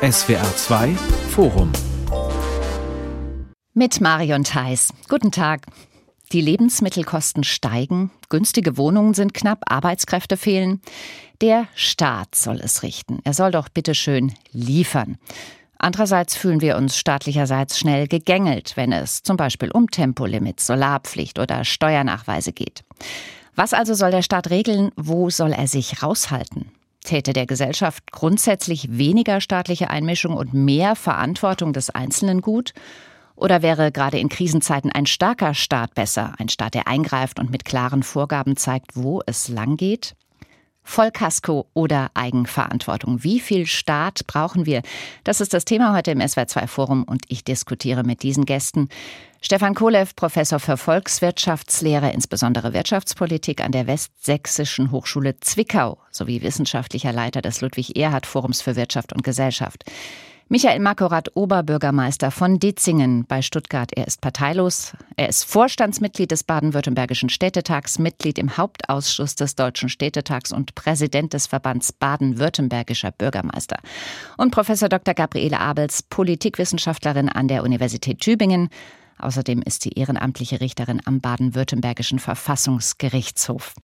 SWR 2 Forum mit Marion Theis. Guten Tag. Die Lebensmittelkosten steigen, günstige Wohnungen sind knapp, Arbeitskräfte fehlen. Der Staat soll es richten. Er soll doch bitte schön liefern. Andererseits fühlen wir uns staatlicherseits schnell gegängelt, wenn es zum Beispiel um Tempolimits, Solarpflicht oder Steuernachweise geht. Was also soll der Staat regeln? Wo soll er sich raushalten? Täte der Gesellschaft grundsätzlich weniger staatliche Einmischung und mehr Verantwortung des Einzelnen gut? Oder wäre gerade in Krisenzeiten ein starker Staat besser, ein Staat, der eingreift und mit klaren Vorgaben zeigt, wo es lang geht? Vollkasko oder Eigenverantwortung. Wie viel Staat brauchen wir? Das ist das Thema heute im SWR2 Forum und ich diskutiere mit diesen Gästen. Stefan Kolev, Professor für Volkswirtschaftslehre, insbesondere Wirtschaftspolitik an der Westsächsischen Hochschule Zwickau sowie wissenschaftlicher Leiter des Ludwig-Erhard-Forums für Wirtschaft und Gesellschaft. Michael Makorat, Oberbürgermeister von Ditzingen bei Stuttgart. Er ist parteilos. Er ist Vorstandsmitglied des Baden-Württembergischen Städtetags, Mitglied im Hauptausschuss des Deutschen Städtetags und Präsident des Verbands Baden-Württembergischer Bürgermeister. Und Professor Dr. Gabriele Abels, Politikwissenschaftlerin an der Universität Tübingen. Außerdem ist sie ehrenamtliche Richterin am Baden-Württembergischen Verfassungsgerichtshof.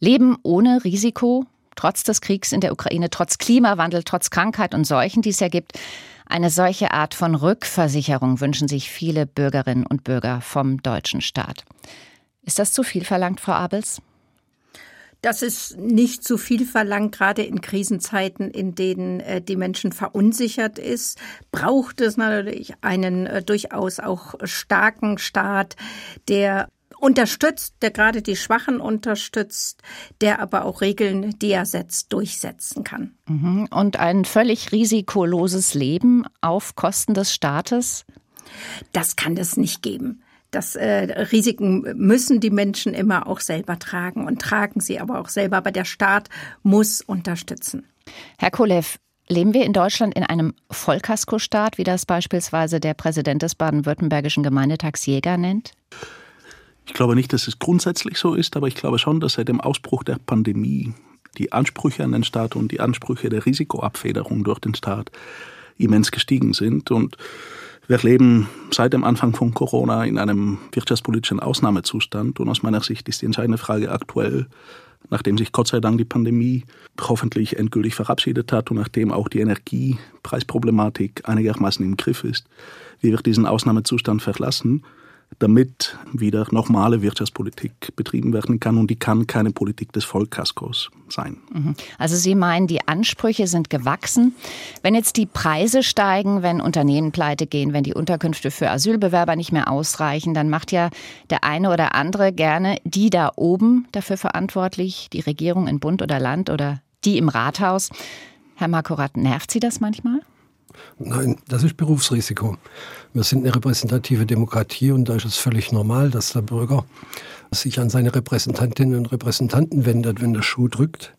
Leben ohne Risiko, trotz des Kriegs in der Ukraine, trotz Klimawandel, trotz Krankheit und Seuchen, die es ja gibt. Eine solche Art von Rückversicherung wünschen sich viele Bürgerinnen und Bürger vom deutschen Staat. Ist das zu viel verlangt, Frau Abels? Das ist nicht zu viel verlangt, gerade in Krisenzeiten, in denen äh, die Menschen verunsichert ist, braucht es natürlich einen äh, durchaus auch starken Staat, der unterstützt, der gerade die Schwachen unterstützt, der aber auch Regeln, die er setzt, durchsetzen kann. Mhm. Und ein völlig risikoloses Leben auf Kosten des Staates? Das kann es nicht geben. Das äh, Risiken müssen die Menschen immer auch selber tragen und tragen sie aber auch selber. Aber der Staat muss unterstützen. Herr Kolev, Leben wir in Deutschland in einem Vollkaskostaat, wie das beispielsweise der Präsident des baden-württembergischen Gemeindetags Jäger nennt? Ich glaube nicht, dass es grundsätzlich so ist, aber ich glaube schon, dass seit dem Ausbruch der Pandemie die Ansprüche an den Staat und die Ansprüche der Risikoabfederung durch den Staat immens gestiegen sind. Und wir leben seit dem Anfang von Corona in einem wirtschaftspolitischen Ausnahmezustand. Und aus meiner Sicht ist die entscheidende Frage aktuell, nachdem sich Gott sei Dank die Pandemie hoffentlich endgültig verabschiedet hat und nachdem auch die Energiepreisproblematik einigermaßen im Griff ist, wie wir diesen Ausnahmezustand verlassen damit wieder normale Wirtschaftspolitik betrieben werden kann. Und die kann keine Politik des Vollkaskos sein. Mhm. Also Sie meinen, die Ansprüche sind gewachsen. Wenn jetzt die Preise steigen, wenn Unternehmen pleite gehen, wenn die Unterkünfte für Asylbewerber nicht mehr ausreichen, dann macht ja der eine oder andere gerne die da oben dafür verantwortlich, die Regierung in Bund oder Land oder die im Rathaus. Herr Makorat, nervt Sie das manchmal? Nein, das ist Berufsrisiko. Wir sind eine repräsentative Demokratie und da ist es völlig normal, dass der Bürger sich an seine Repräsentantinnen und Repräsentanten wendet, wenn der Schuh drückt.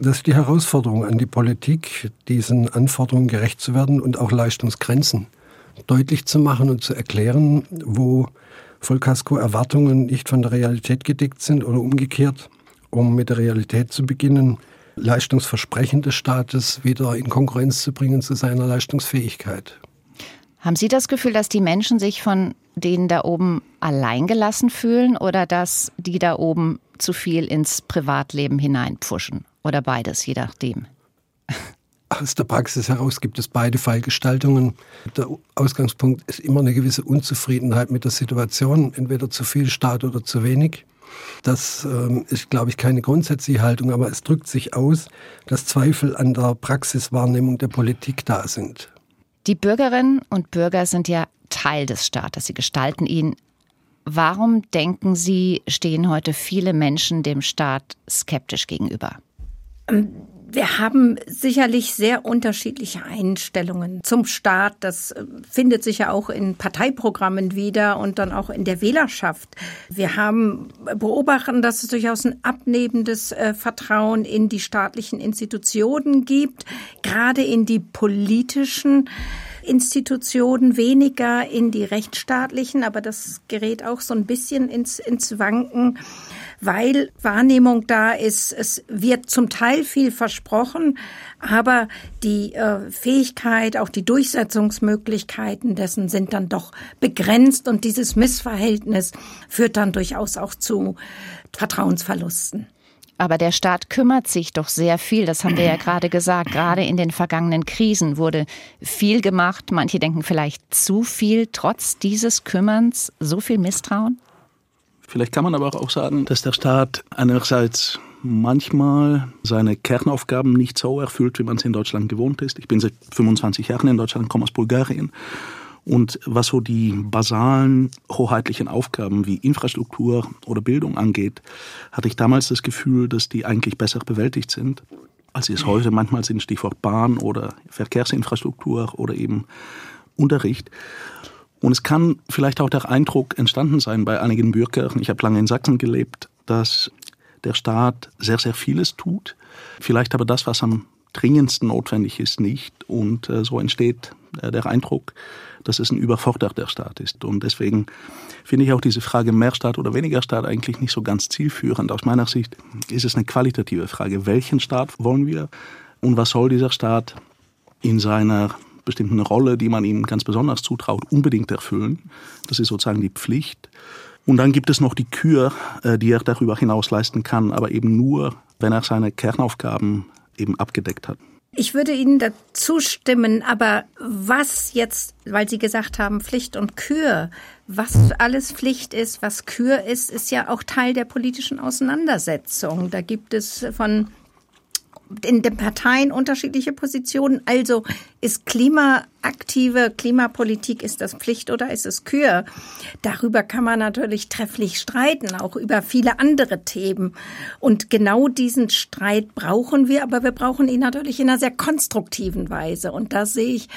Das ist die Herausforderung an die Politik, diesen Anforderungen gerecht zu werden und auch Leistungsgrenzen deutlich zu machen und zu erklären, wo Vollkasko-Erwartungen nicht von der Realität gedeckt sind oder umgekehrt, um mit der Realität zu beginnen, Leistungsversprechen des Staates wieder in Konkurrenz zu bringen zu seiner Leistungsfähigkeit. Haben Sie das Gefühl, dass die Menschen sich von denen da oben alleingelassen fühlen oder dass die da oben zu viel ins Privatleben hineinpfuschen? Oder beides, je nachdem? Aus der Praxis heraus gibt es beide Fallgestaltungen. Der Ausgangspunkt ist immer eine gewisse Unzufriedenheit mit der Situation, entweder zu viel Staat oder zu wenig. Das ähm, ist, glaube ich, keine grundsätzliche Haltung, aber es drückt sich aus, dass Zweifel an der Praxiswahrnehmung der Politik da sind. Die Bürgerinnen und Bürger sind ja Teil des Staates, sie gestalten ihn. Warum denken Sie, stehen heute viele Menschen dem Staat skeptisch gegenüber? Wir haben sicherlich sehr unterschiedliche Einstellungen zum Staat. Das äh, findet sich ja auch in Parteiprogrammen wieder und dann auch in der Wählerschaft. Wir haben beobachten, dass es durchaus ein abnehmendes äh, Vertrauen in die staatlichen Institutionen gibt, gerade in die politischen Institutionen, weniger in die rechtsstaatlichen, aber das gerät auch so ein bisschen ins, ins Wanken weil Wahrnehmung da ist, es wird zum Teil viel versprochen, aber die äh, Fähigkeit, auch die Durchsetzungsmöglichkeiten dessen sind dann doch begrenzt und dieses Missverhältnis führt dann durchaus auch zu Vertrauensverlusten. Aber der Staat kümmert sich doch sehr viel, das haben wir ja gerade gesagt. Gerade in den vergangenen Krisen wurde viel gemacht. Manche denken vielleicht zu viel, trotz dieses Kümmerns so viel Misstrauen? Vielleicht kann man aber auch sagen, dass der Staat einerseits manchmal seine Kernaufgaben nicht so erfüllt, wie man es in Deutschland gewohnt ist. Ich bin seit 25 Jahren in Deutschland, komme aus Bulgarien. Und was so die basalen hoheitlichen Aufgaben wie Infrastruktur oder Bildung angeht, hatte ich damals das Gefühl, dass die eigentlich besser bewältigt sind, als sie es heute manchmal sind, Stichwort Bahn oder Verkehrsinfrastruktur oder eben Unterricht. Und es kann vielleicht auch der Eindruck entstanden sein bei einigen Bürgern, ich habe lange in Sachsen gelebt, dass der Staat sehr, sehr vieles tut, vielleicht aber das, was am dringendsten notwendig ist, nicht. Und äh, so entsteht äh, der Eindruck, dass es ein überforderter Staat ist. Und deswegen finde ich auch diese Frage mehr Staat oder weniger Staat eigentlich nicht so ganz zielführend. Aus meiner Sicht ist es eine qualitative Frage. Welchen Staat wollen wir? Und was soll dieser Staat in seiner bestimmten Rolle, die man ihm ganz besonders zutraut, unbedingt erfüllen? Das ist sozusagen die Pflicht. Und dann gibt es noch die Kür, äh, die er darüber hinaus leisten kann, aber eben nur, wenn er seine Kernaufgaben eben abgedeckt hat. Ich würde Ihnen dazu stimmen, aber was jetzt, weil Sie gesagt haben, Pflicht und Kür, was alles Pflicht ist, was Kür ist, ist ja auch Teil der politischen Auseinandersetzung. Da gibt es von in den Parteien unterschiedliche Positionen. Also ist klimaaktive Klimapolitik, ist das Pflicht oder ist es Kür? Darüber kann man natürlich trefflich streiten, auch über viele andere Themen. Und genau diesen Streit brauchen wir, aber wir brauchen ihn natürlich in einer sehr konstruktiven Weise. Und da sehe ich,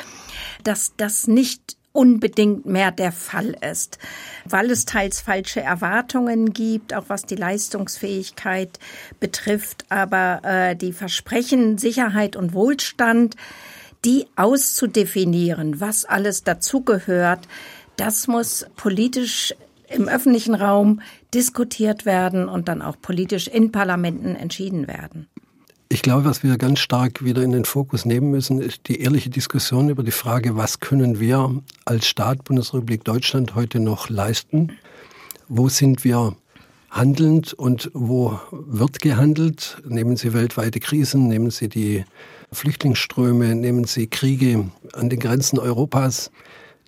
dass das nicht unbedingt mehr der Fall ist, weil es teils falsche Erwartungen gibt, auch was die Leistungsfähigkeit betrifft, aber äh, die Versprechen Sicherheit und Wohlstand, die auszudefinieren, was alles dazugehört, das muss politisch im öffentlichen Raum diskutiert werden und dann auch politisch in Parlamenten entschieden werden. Ich glaube, was wir ganz stark wieder in den Fokus nehmen müssen, ist die ehrliche Diskussion über die Frage, was können wir als Staat Bundesrepublik Deutschland heute noch leisten? Wo sind wir handelnd und wo wird gehandelt? Nehmen Sie weltweite Krisen, nehmen Sie die Flüchtlingsströme, nehmen Sie Kriege an den Grenzen Europas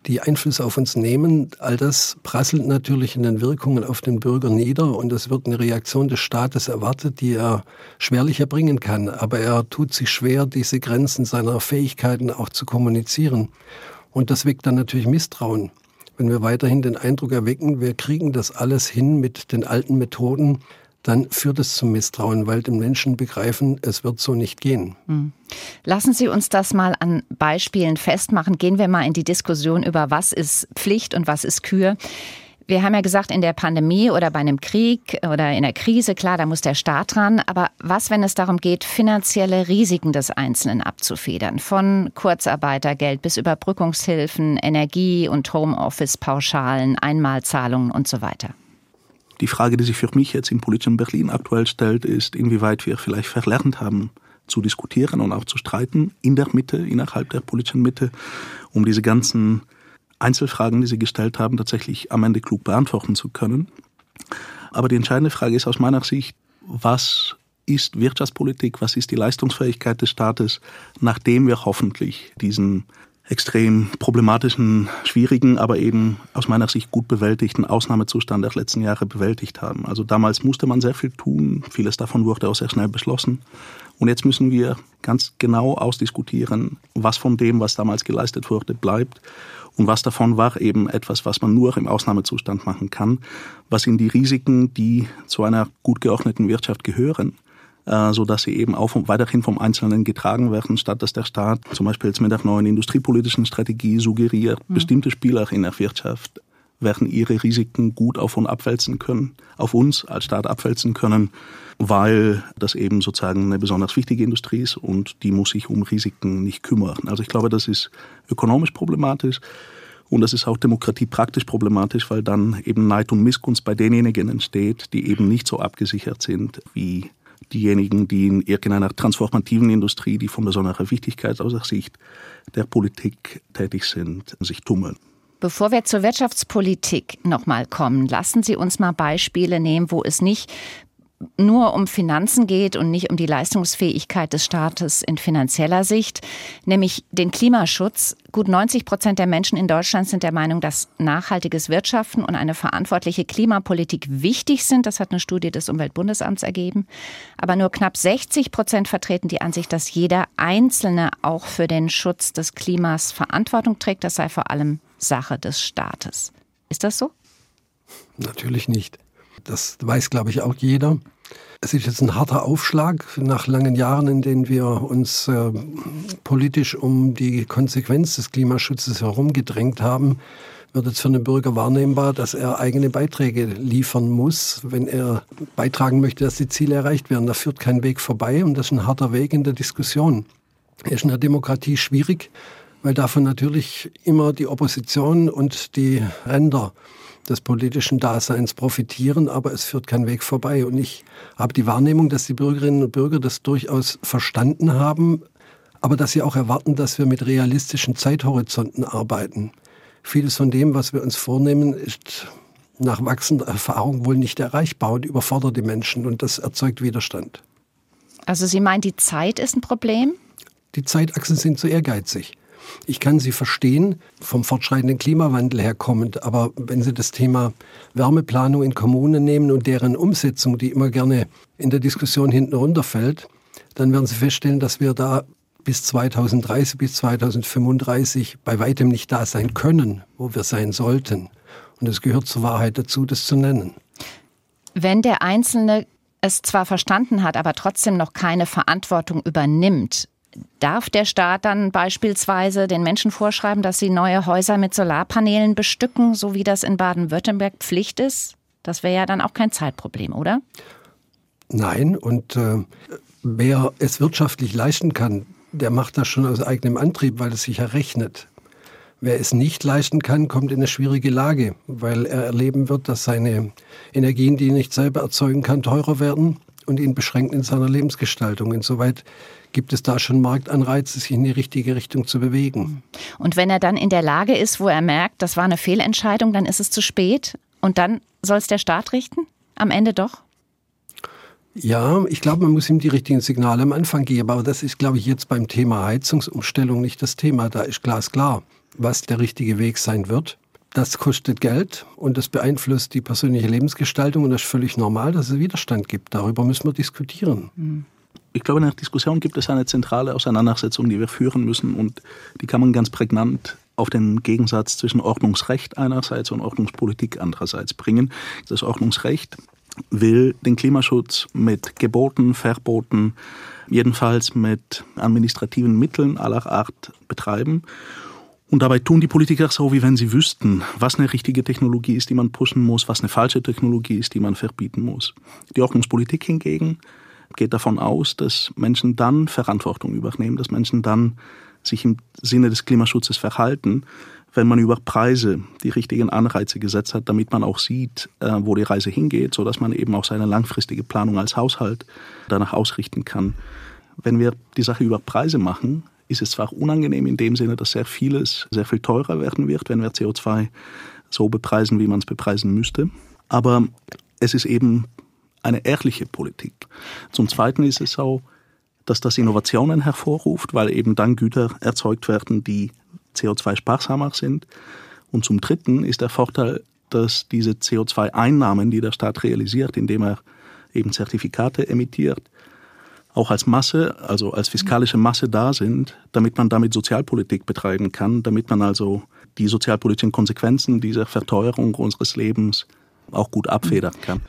die Einfluss auf uns nehmen. All das prasselt natürlich in den Wirkungen auf den Bürger nieder und es wird eine Reaktion des Staates erwartet, die er schwerlich erbringen kann. Aber er tut sich schwer, diese Grenzen seiner Fähigkeiten auch zu kommunizieren. Und das weckt dann natürlich Misstrauen. Wenn wir weiterhin den Eindruck erwecken, wir kriegen das alles hin mit den alten Methoden, dann führt es zum Misstrauen, weil die Menschen begreifen, es wird so nicht gehen. Hm. Lassen Sie uns das mal an Beispielen festmachen. Gehen wir mal in die Diskussion über, was ist Pflicht und was ist Kür. Wir haben ja gesagt, in der Pandemie oder bei einem Krieg oder in der Krise, klar, da muss der Staat dran. Aber was, wenn es darum geht, finanzielle Risiken des Einzelnen abzufedern? Von Kurzarbeitergeld bis Überbrückungshilfen, Energie- und Homeoffice-Pauschalen, Einmalzahlungen und so weiter. Die Frage, die sich für mich jetzt im politischen Berlin aktuell stellt, ist, inwieweit wir vielleicht verlernt haben, zu diskutieren und auch zu streiten in der Mitte, innerhalb der politischen Mitte, um diese ganzen Einzelfragen, die Sie gestellt haben, tatsächlich am Ende klug beantworten zu können. Aber die entscheidende Frage ist aus meiner Sicht, was ist Wirtschaftspolitik, was ist die Leistungsfähigkeit des Staates, nachdem wir hoffentlich diesen extrem problematischen, schwierigen, aber eben aus meiner Sicht gut bewältigten Ausnahmezustand der letzten Jahre bewältigt haben. Also damals musste man sehr viel tun, vieles davon wurde auch sehr schnell beschlossen. Und jetzt müssen wir ganz genau ausdiskutieren, was von dem, was damals geleistet wurde, bleibt und was davon war eben etwas, was man nur im Ausnahmezustand machen kann, was in die Risiken, die zu einer gut geordneten Wirtschaft gehören, so dass sie eben auch weiterhin vom Einzelnen getragen werden, statt dass der Staat zum Beispiel jetzt mit der neuen industriepolitischen Strategie suggeriert, mhm. bestimmte Spieler in der Wirtschaft werden ihre Risiken gut auf und abwälzen können, auf uns als Staat abwälzen können, weil das eben sozusagen eine besonders wichtige Industrie ist und die muss sich um Risiken nicht kümmern. Also ich glaube, das ist ökonomisch problematisch. Und das ist auch Demokratie praktisch problematisch, weil dann eben Neid und Missgunst bei denjenigen entsteht, die eben nicht so abgesichert sind wie diejenigen, die in irgendeiner transformativen Industrie, die von besonderer Wichtigkeit aus der Sicht der Politik tätig sind, sich tummeln. Bevor wir zur Wirtschaftspolitik nochmal kommen, lassen Sie uns mal Beispiele nehmen, wo es nicht nur um Finanzen geht und nicht um die Leistungsfähigkeit des Staates in finanzieller Sicht, nämlich den Klimaschutz. Gut 90 Prozent der Menschen in Deutschland sind der Meinung, dass nachhaltiges Wirtschaften und eine verantwortliche Klimapolitik wichtig sind. Das hat eine Studie des Umweltbundesamts ergeben. Aber nur knapp 60 Prozent vertreten die Ansicht, dass jeder Einzelne auch für den Schutz des Klimas Verantwortung trägt. Das sei vor allem Sache des Staates. Ist das so? Natürlich nicht. Das weiß, glaube ich, auch jeder. Es ist jetzt ein harter Aufschlag nach langen Jahren, in denen wir uns äh, politisch um die Konsequenz des Klimaschutzes herumgedrängt haben, wird jetzt für den Bürger wahrnehmbar, dass er eigene Beiträge liefern muss, wenn er beitragen möchte, dass die Ziele erreicht werden. Da führt kein Weg vorbei und das ist ein harter Weg in der Diskussion. Er ist in der Demokratie schwierig, weil davon natürlich immer die Opposition und die Ränder des politischen Daseins profitieren, aber es führt kein Weg vorbei. Und ich habe die Wahrnehmung, dass die Bürgerinnen und Bürger das durchaus verstanden haben, aber dass sie auch erwarten, dass wir mit realistischen Zeithorizonten arbeiten. Vieles von dem, was wir uns vornehmen, ist nach wachsender Erfahrung wohl nicht erreichbar und überfordert die Menschen und das erzeugt Widerstand. Also Sie meinen, die Zeit ist ein Problem? Die Zeitachsen sind zu ehrgeizig. Ich kann sie verstehen, vom fortschreitenden Klimawandel her kommend, aber wenn Sie das Thema Wärmeplanung in Kommunen nehmen und deren Umsetzung, die immer gerne in der Diskussion hinten runterfällt, dann werden Sie feststellen, dass wir da bis 2030, bis 2035 bei weitem nicht da sein können, wo wir sein sollten. Und es gehört zur Wahrheit dazu, das zu nennen. Wenn der Einzelne es zwar verstanden hat, aber trotzdem noch keine Verantwortung übernimmt, Darf der Staat dann beispielsweise den Menschen vorschreiben, dass sie neue Häuser mit Solarpanelen bestücken, so wie das in Baden-Württemberg Pflicht ist? Das wäre ja dann auch kein Zeitproblem, oder? Nein, und äh, wer es wirtschaftlich leisten kann, der macht das schon aus eigenem Antrieb, weil es sich errechnet. Wer es nicht leisten kann, kommt in eine schwierige Lage, weil er erleben wird, dass seine Energien, die er nicht selber erzeugen kann, teurer werden und ihn beschränkt in seiner Lebensgestaltung. Insoweit gibt es da schon Marktanreize, sich in die richtige Richtung zu bewegen. Und wenn er dann in der Lage ist, wo er merkt, das war eine Fehlentscheidung, dann ist es zu spät und dann soll es der Staat richten? Am Ende doch? Ja, ich glaube, man muss ihm die richtigen Signale am Anfang geben, aber das ist, glaube ich, jetzt beim Thema Heizungsumstellung nicht das Thema. Da ist glasklar, was der richtige Weg sein wird. Das kostet Geld und das beeinflusst die persönliche Lebensgestaltung und das ist völlig normal, dass es Widerstand gibt. Darüber müssen wir diskutieren. Mhm ich glaube, in der Diskussion gibt es eine zentrale Auseinandersetzung, die wir führen müssen und die kann man ganz prägnant auf den Gegensatz zwischen Ordnungsrecht einerseits und Ordnungspolitik andererseits bringen. Das Ordnungsrecht will den Klimaschutz mit Geboten, Verboten, jedenfalls mit administrativen Mitteln aller Art betreiben. Und dabei tun die Politiker so, wie wenn sie wüssten, was eine richtige Technologie ist, die man pushen muss, was eine falsche Technologie ist, die man verbieten muss. Die Ordnungspolitik hingegen geht davon aus, dass Menschen dann Verantwortung übernehmen, dass Menschen dann sich im Sinne des Klimaschutzes verhalten, wenn man über Preise die richtigen Anreize gesetzt hat, damit man auch sieht, äh, wo die Reise hingeht, so dass man eben auch seine langfristige Planung als Haushalt danach ausrichten kann. Wenn wir die Sache über Preise machen, ist es zwar unangenehm in dem Sinne, dass sehr vieles sehr viel teurer werden wird, wenn wir CO2 so bepreisen, wie man es bepreisen müsste. Aber es ist eben eine ehrliche Politik. Zum Zweiten ist es so, dass das Innovationen hervorruft, weil eben dann Güter erzeugt werden, die CO2-sparsamer sind. Und zum Dritten ist der Vorteil, dass diese CO2-Einnahmen, die der Staat realisiert, indem er eben Zertifikate emittiert, auch als Masse, also als fiskalische Masse da sind, damit man damit Sozialpolitik betreiben kann, damit man also die sozialpolitischen Konsequenzen dieser Verteuerung unseres Lebens auch gut abfedern kann.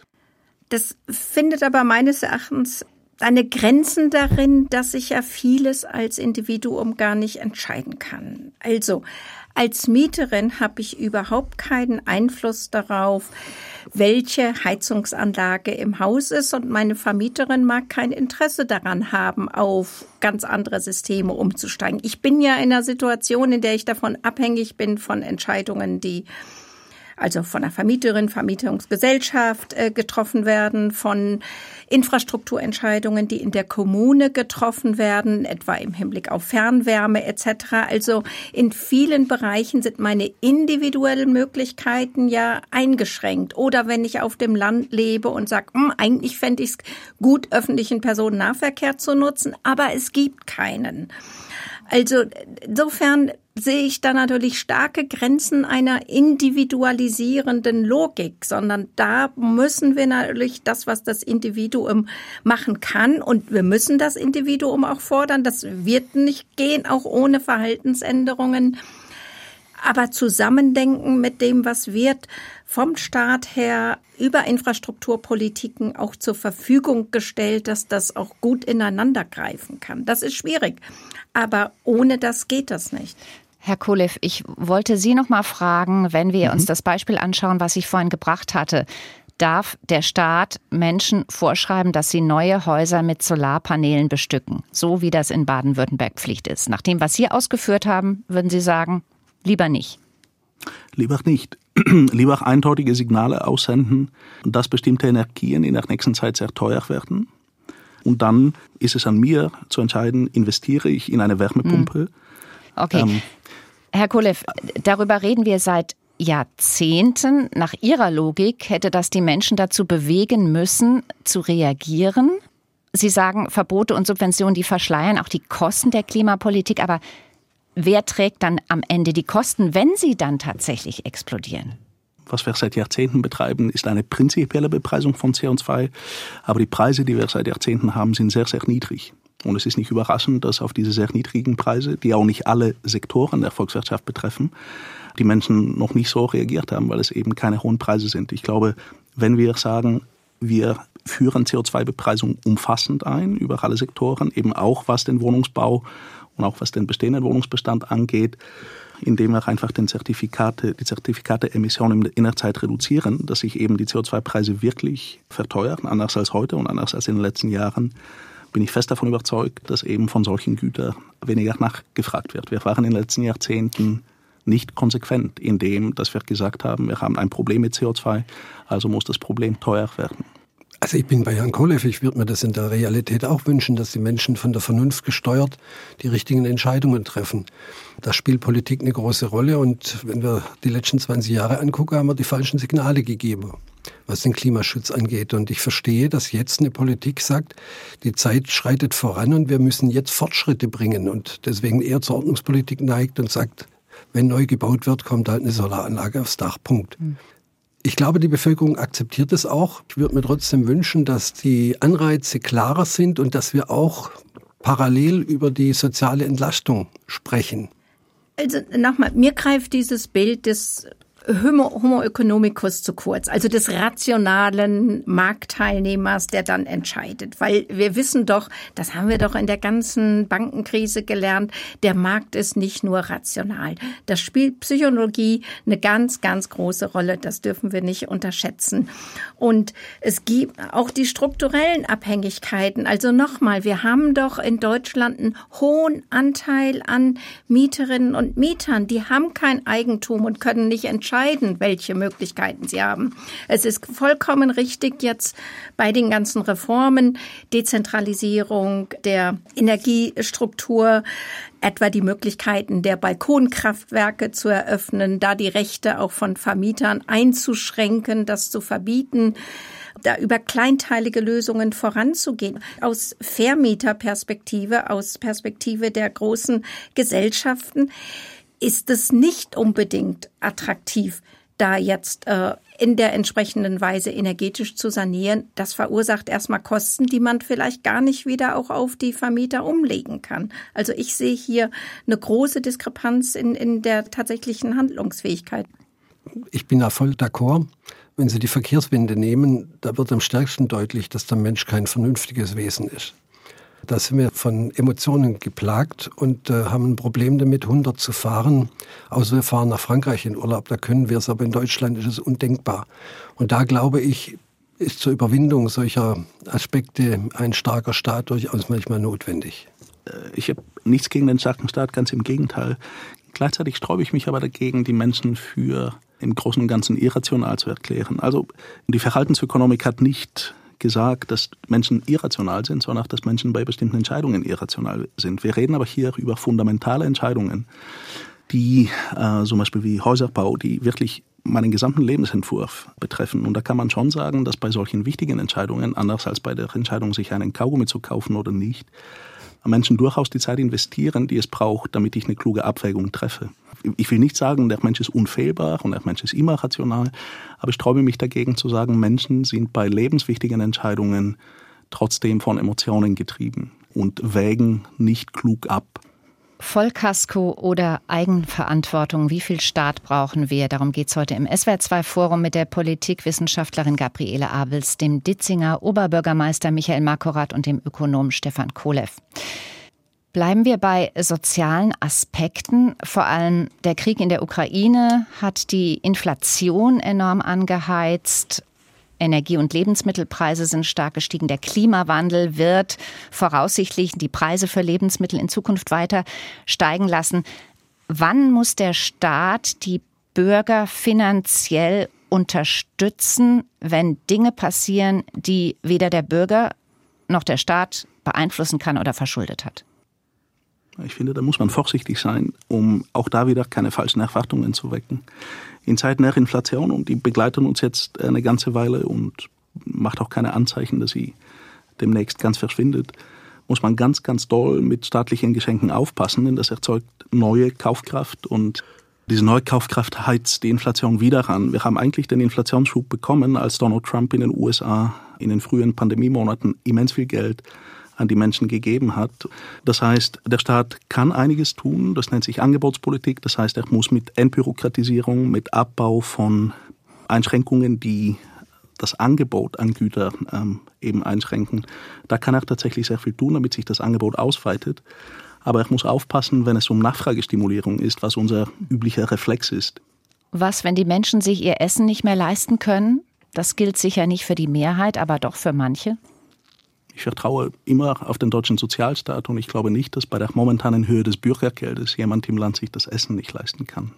Das findet aber meines Erachtens eine Grenzen darin, dass ich ja vieles als Individuum gar nicht entscheiden kann. Also als Mieterin habe ich überhaupt keinen Einfluss darauf, welche Heizungsanlage im Haus ist und meine Vermieterin mag kein Interesse daran haben, auf ganz andere Systeme umzusteigen. Ich bin ja in einer Situation, in der ich davon abhängig bin von Entscheidungen, die also von der Vermieterin, Vermietungsgesellschaft äh, getroffen werden, von Infrastrukturentscheidungen, die in der Kommune getroffen werden, etwa im Hinblick auf Fernwärme etc. Also in vielen Bereichen sind meine individuellen Möglichkeiten ja eingeschränkt. Oder wenn ich auf dem Land lebe und sage, hm, eigentlich fände ich es gut, öffentlichen Personennahverkehr zu nutzen, aber es gibt keinen. Also insofern sehe ich da natürlich starke Grenzen einer individualisierenden Logik, sondern da müssen wir natürlich das, was das Individuum machen kann, und wir müssen das Individuum auch fordern. Das wird nicht gehen, auch ohne Verhaltensänderungen. Aber zusammendenken mit dem, was wird vom Staat her über Infrastrukturpolitiken auch zur Verfügung gestellt, dass das auch gut ineinander greifen kann. Das ist schwierig. Aber ohne das geht das nicht. Herr Kolev, ich wollte Sie noch mal fragen, wenn wir mhm. uns das Beispiel anschauen, was ich vorhin gebracht hatte. Darf der Staat Menschen vorschreiben, dass sie neue Häuser mit Solarpanelen bestücken, so wie das in Baden-Württemberg Pflicht ist? Nach dem, was Sie ausgeführt haben, würden Sie sagen, lieber nicht. Lieber nicht. lieber auch eindeutige Signale aussenden, dass bestimmte Energien in der nächsten Zeit sehr teuer werden. Und dann ist es an mir zu entscheiden, investiere ich in eine Wärmepumpe. Hm. Okay. Ähm, Herr Kolev, darüber reden wir seit Jahrzehnten. Nach Ihrer Logik hätte das die Menschen dazu bewegen müssen, zu reagieren. Sie sagen, Verbote und Subventionen, die verschleiern auch die Kosten der Klimapolitik. Aber wer trägt dann am Ende die Kosten, wenn sie dann tatsächlich explodieren? was wir seit Jahrzehnten betreiben, ist eine prinzipielle Bepreisung von CO2. Aber die Preise, die wir seit Jahrzehnten haben, sind sehr, sehr niedrig. Und es ist nicht überraschend, dass auf diese sehr niedrigen Preise, die auch nicht alle Sektoren der Volkswirtschaft betreffen, die Menschen noch nicht so reagiert haben, weil es eben keine hohen Preise sind. Ich glaube, wenn wir sagen, wir führen CO2-Bepreisung umfassend ein über alle Sektoren, eben auch was den Wohnungsbau und auch was den bestehenden Wohnungsbestand angeht, indem wir einfach den Zertifikate, die Zertifikate-Emissionen in der Zeit reduzieren, dass sich eben die CO2-Preise wirklich verteuern, anders als heute und anders als in den letzten Jahren bin ich fest davon überzeugt, dass eben von solchen Gütern weniger nachgefragt wird. Wir waren in den letzten Jahrzehnten nicht konsequent in dem, dass wir gesagt haben, wir haben ein Problem mit CO2, also muss das Problem teuer werden. Also ich bin bei Herrn Kolev, ich würde mir das in der Realität auch wünschen, dass die Menschen von der Vernunft gesteuert die richtigen Entscheidungen treffen. Da spielt Politik eine große Rolle und wenn wir die letzten 20 Jahre angucken, haben wir die falschen Signale gegeben was den Klimaschutz angeht. Und ich verstehe, dass jetzt eine Politik sagt, die Zeit schreitet voran und wir müssen jetzt Fortschritte bringen und deswegen eher zur Ordnungspolitik neigt und sagt, wenn neu gebaut wird, kommt halt eine Solaranlage aufs Dach. Punkt. Ich glaube, die Bevölkerung akzeptiert es auch. Ich würde mir trotzdem wünschen, dass die Anreize klarer sind und dass wir auch parallel über die soziale Entlastung sprechen. Also nochmal, mir greift dieses Bild des Homo, economicus zu kurz, also des rationalen Marktteilnehmers, der dann entscheidet. Weil wir wissen doch, das haben wir doch in der ganzen Bankenkrise gelernt, der Markt ist nicht nur rational. Das spielt Psychologie eine ganz, ganz große Rolle. Das dürfen wir nicht unterschätzen. Und es gibt auch die strukturellen Abhängigkeiten. Also nochmal, wir haben doch in Deutschland einen hohen Anteil an Mieterinnen und Mietern. Die haben kein Eigentum und können nicht entscheiden, entscheiden, welche Möglichkeiten sie haben. Es ist vollkommen richtig jetzt bei den ganzen Reformen, Dezentralisierung der Energiestruktur, etwa die Möglichkeiten der Balkonkraftwerke zu eröffnen, da die Rechte auch von Vermietern einzuschränken, das zu verbieten da über kleinteilige Lösungen voranzugehen. Aus Vermieterperspektive, aus Perspektive der großen Gesellschaften ist es nicht unbedingt attraktiv, da jetzt äh, in der entsprechenden Weise energetisch zu sanieren. Das verursacht erstmal Kosten, die man vielleicht gar nicht wieder auch auf die Vermieter umlegen kann. Also ich sehe hier eine große Diskrepanz in, in der tatsächlichen Handlungsfähigkeit. Ich bin da voll d'accord. Wenn Sie die Verkehrswende nehmen, da wird am stärksten deutlich, dass der Mensch kein vernünftiges Wesen ist. Da sind wir von Emotionen geplagt und äh, haben ein Problem damit, 100 zu fahren. Außer wir fahren nach Frankreich in Urlaub, da können wir es, aber in Deutschland ist es undenkbar. Und da glaube ich, ist zur Überwindung solcher Aspekte ein starker Staat durchaus manchmal notwendig. Äh, ich habe nichts gegen den starken Staat, ganz im Gegenteil. Gleichzeitig sträube ich mich aber dagegen, die Menschen für im Großen und Ganzen irrational zu erklären. Also die Verhaltensökonomik hat nicht gesagt, dass Menschen irrational sind, sondern auch, dass Menschen bei bestimmten Entscheidungen irrational sind. Wir reden aber hier über fundamentale Entscheidungen, die äh, zum Beispiel wie Häuserbau, die wirklich meinen gesamten Lebensentwurf betreffen. Und da kann man schon sagen, dass bei solchen wichtigen Entscheidungen, anders als bei der Entscheidung, sich einen Kaugummi zu kaufen oder nicht, Menschen durchaus die Zeit investieren, die es braucht, damit ich eine kluge Abwägung treffe. Ich will nicht sagen, der Mensch ist unfehlbar und der Mensch ist immer rational, aber ich träume mich dagegen zu sagen, Menschen sind bei lebenswichtigen Entscheidungen trotzdem von Emotionen getrieben und wägen nicht klug ab. Vollkasko oder Eigenverantwortung? Wie viel Staat brauchen wir? Darum geht es heute im SWR2-Forum mit der Politikwissenschaftlerin Gabriele Abels, dem Ditzinger Oberbürgermeister Michael Makorat und dem Ökonom Stefan Kolev. Bleiben wir bei sozialen Aspekten. Vor allem der Krieg in der Ukraine hat die Inflation enorm angeheizt. Energie- und Lebensmittelpreise sind stark gestiegen. Der Klimawandel wird voraussichtlich die Preise für Lebensmittel in Zukunft weiter steigen lassen. Wann muss der Staat die Bürger finanziell unterstützen, wenn Dinge passieren, die weder der Bürger noch der Staat beeinflussen kann oder verschuldet hat? Ich finde, da muss man vorsichtig sein, um auch da wieder keine falschen Erwartungen zu wecken in Zeiten der Inflation und die begleiten uns jetzt eine ganze Weile und macht auch keine Anzeichen, dass sie demnächst ganz verschwindet, muss man ganz, ganz doll mit staatlichen Geschenken aufpassen, denn das erzeugt neue Kaufkraft und diese neue Kaufkraft heizt die Inflation wieder an. Wir haben eigentlich den Inflationsschub bekommen, als Donald Trump in den USA in den frühen Pandemiemonaten immens viel Geld an die Menschen gegeben hat. Das heißt, der Staat kann einiges tun. Das nennt sich Angebotspolitik. Das heißt, er muss mit Entbürokratisierung, mit Abbau von Einschränkungen, die das Angebot an Gütern ähm, eben einschränken. Da kann er tatsächlich sehr viel tun, damit sich das Angebot ausweitet. Aber er muss aufpassen, wenn es um Nachfragestimulierung ist, was unser üblicher Reflex ist. Was, wenn die Menschen sich ihr Essen nicht mehr leisten können? Das gilt sicher nicht für die Mehrheit, aber doch für manche. Ich vertraue immer auf den deutschen Sozialstaat und ich glaube nicht, dass bei der momentanen Höhe des Bürgergeldes jemand im Land sich das Essen nicht leisten kann.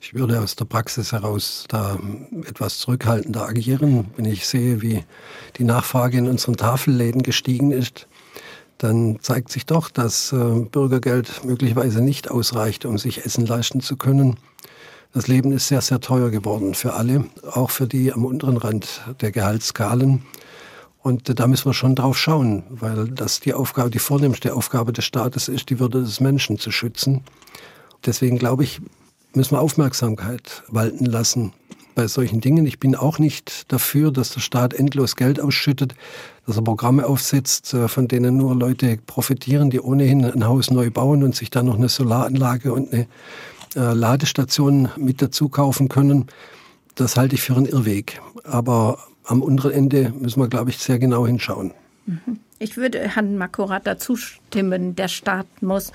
Ich würde aus der Praxis heraus da etwas zurückhaltender agieren. Wenn ich sehe, wie die Nachfrage in unseren Tafelläden gestiegen ist, dann zeigt sich doch, dass äh, Bürgergeld möglicherweise nicht ausreicht, um sich Essen leisten zu können. Das Leben ist sehr, sehr teuer geworden für alle, auch für die am unteren Rand der Gehaltsskalen. Und da müssen wir schon drauf schauen, weil das die Aufgabe, die vornehmste Aufgabe des Staates ist, die Würde des Menschen zu schützen. Deswegen glaube ich, müssen wir Aufmerksamkeit walten lassen bei solchen Dingen. Ich bin auch nicht dafür, dass der Staat endlos Geld ausschüttet, dass er Programme aufsetzt, äh, von denen nur Leute profitieren, die ohnehin ein Haus neu bauen und sich dann noch eine Solaranlage und eine äh, Ladestation mit dazu kaufen können. Das halte ich für einen Irrweg. Aber am unteren Ende müssen wir, glaube ich, sehr genau hinschauen. Mhm. Ich würde Herrn Makorat dazu stimmen, der Staat muss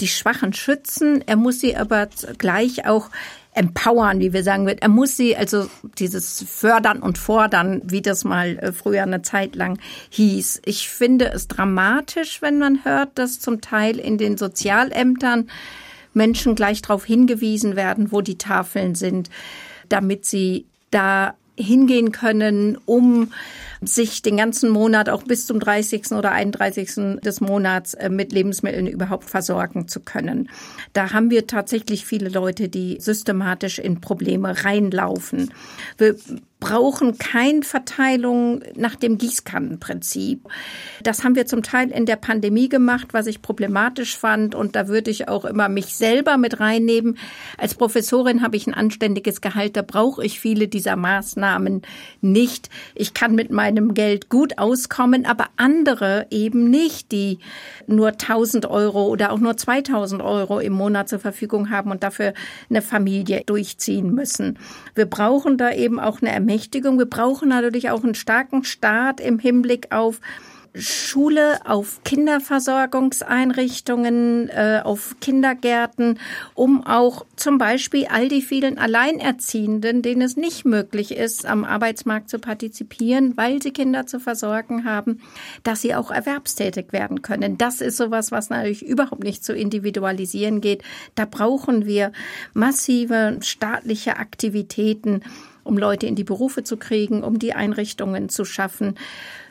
die Schwachen schützen, er muss sie aber gleich auch empowern, wie wir sagen wird. Er muss sie, also dieses Fördern und Fordern, wie das mal äh, früher eine Zeit lang hieß. Ich finde es dramatisch, wenn man hört, dass zum Teil in den Sozialämtern Menschen gleich darauf hingewiesen werden, wo die Tafeln sind, damit sie da hingehen können, um sich den ganzen Monat auch bis zum 30. oder 31. des Monats äh, mit Lebensmitteln überhaupt versorgen zu können. Da haben wir tatsächlich viele Leute, die systematisch in Probleme reinlaufen. Wir brauchen keine Verteilung nach dem Gießkannenprinzip. Das haben wir zum Teil in der Pandemie gemacht, was ich problematisch fand. Und da würde ich auch immer mich selber mit reinnehmen. Als Professorin habe ich ein anständiges Gehalt. Da brauche ich viele dieser Maßnahmen nicht. Ich kann mit meinem Geld gut auskommen, aber andere eben nicht, die nur 1000 Euro oder auch nur 2000 Euro im Monat zur Verfügung haben und dafür eine Familie durchziehen müssen. Wir brauchen da eben auch eine Ermächtigung. Wir brauchen natürlich auch einen starken Staat im Hinblick auf Schule auf Kinderversorgungseinrichtungen, äh, auf Kindergärten, um auch zum Beispiel all die vielen Alleinerziehenden, denen es nicht möglich ist, am Arbeitsmarkt zu partizipieren, weil sie Kinder zu versorgen haben, dass sie auch erwerbstätig werden können. Das ist sowas, was natürlich überhaupt nicht zu individualisieren geht. Da brauchen wir massive staatliche Aktivitäten, um Leute in die Berufe zu kriegen, um die Einrichtungen zu schaffen.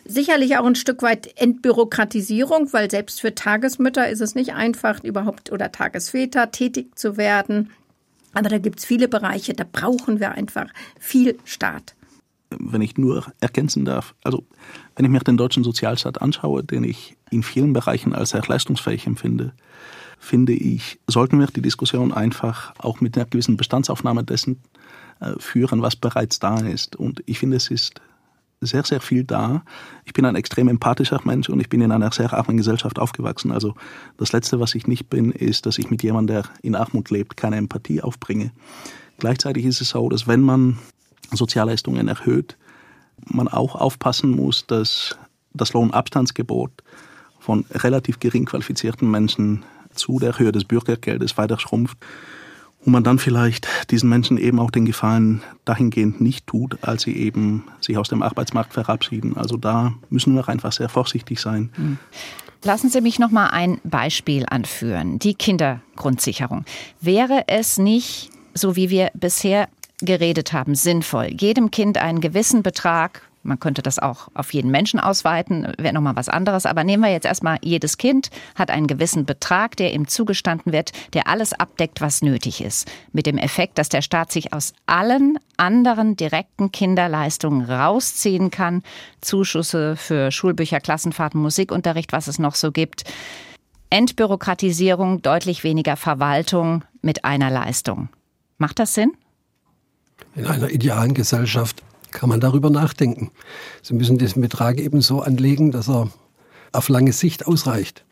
Sicherlich auch ein Stück weit Entbürokratisierung, weil selbst für Tagesmütter ist es nicht einfach, überhaupt oder Tagesväter tätig zu werden. Aber da gibt es viele Bereiche, da brauchen wir einfach viel Staat. Wenn ich nur ergänzen darf, also wenn ich mir den deutschen Sozialstaat anschaue, den ich in vielen Bereichen als sehr leistungsfähig empfinde, finde ich, sollten wir die Diskussion einfach auch mit einer gewissen Bestandsaufnahme dessen führen, was bereits da ist. Und ich finde, es ist sehr, sehr viel da. Ich bin ein extrem empathischer Mensch und ich bin in einer sehr armen Gesellschaft aufgewachsen. Also das Letzte, was ich nicht bin, ist, dass ich mit jemandem, der in Armut lebt, keine Empathie aufbringe. Gleichzeitig ist es so, dass wenn man Sozialleistungen erhöht, man auch aufpassen muss, dass das Lohnabstandsgebot von relativ gering qualifizierten Menschen zu der Höhe des Bürgergeldes weiter schrumpft und man dann vielleicht diesen Menschen eben auch den Gefallen dahingehend nicht tut, als sie eben sich aus dem Arbeitsmarkt verabschieden. Also da müssen wir einfach sehr vorsichtig sein. Hm. Lassen Sie mich noch mal ein Beispiel anführen: Die Kindergrundsicherung. Wäre es nicht, so wie wir bisher geredet haben, sinnvoll, jedem Kind einen gewissen Betrag man könnte das auch auf jeden Menschen ausweiten, wäre nochmal was anderes. Aber nehmen wir jetzt erstmal, jedes Kind hat einen gewissen Betrag, der ihm zugestanden wird, der alles abdeckt, was nötig ist. Mit dem Effekt, dass der Staat sich aus allen anderen direkten Kinderleistungen rausziehen kann. Zuschüsse für Schulbücher, Klassenfahrten, Musikunterricht, was es noch so gibt. Entbürokratisierung, deutlich weniger Verwaltung mit einer Leistung. Macht das Sinn? In einer idealen Gesellschaft kann man darüber nachdenken. Sie müssen diesen Betrag eben so anlegen, dass er auf lange Sicht ausreicht.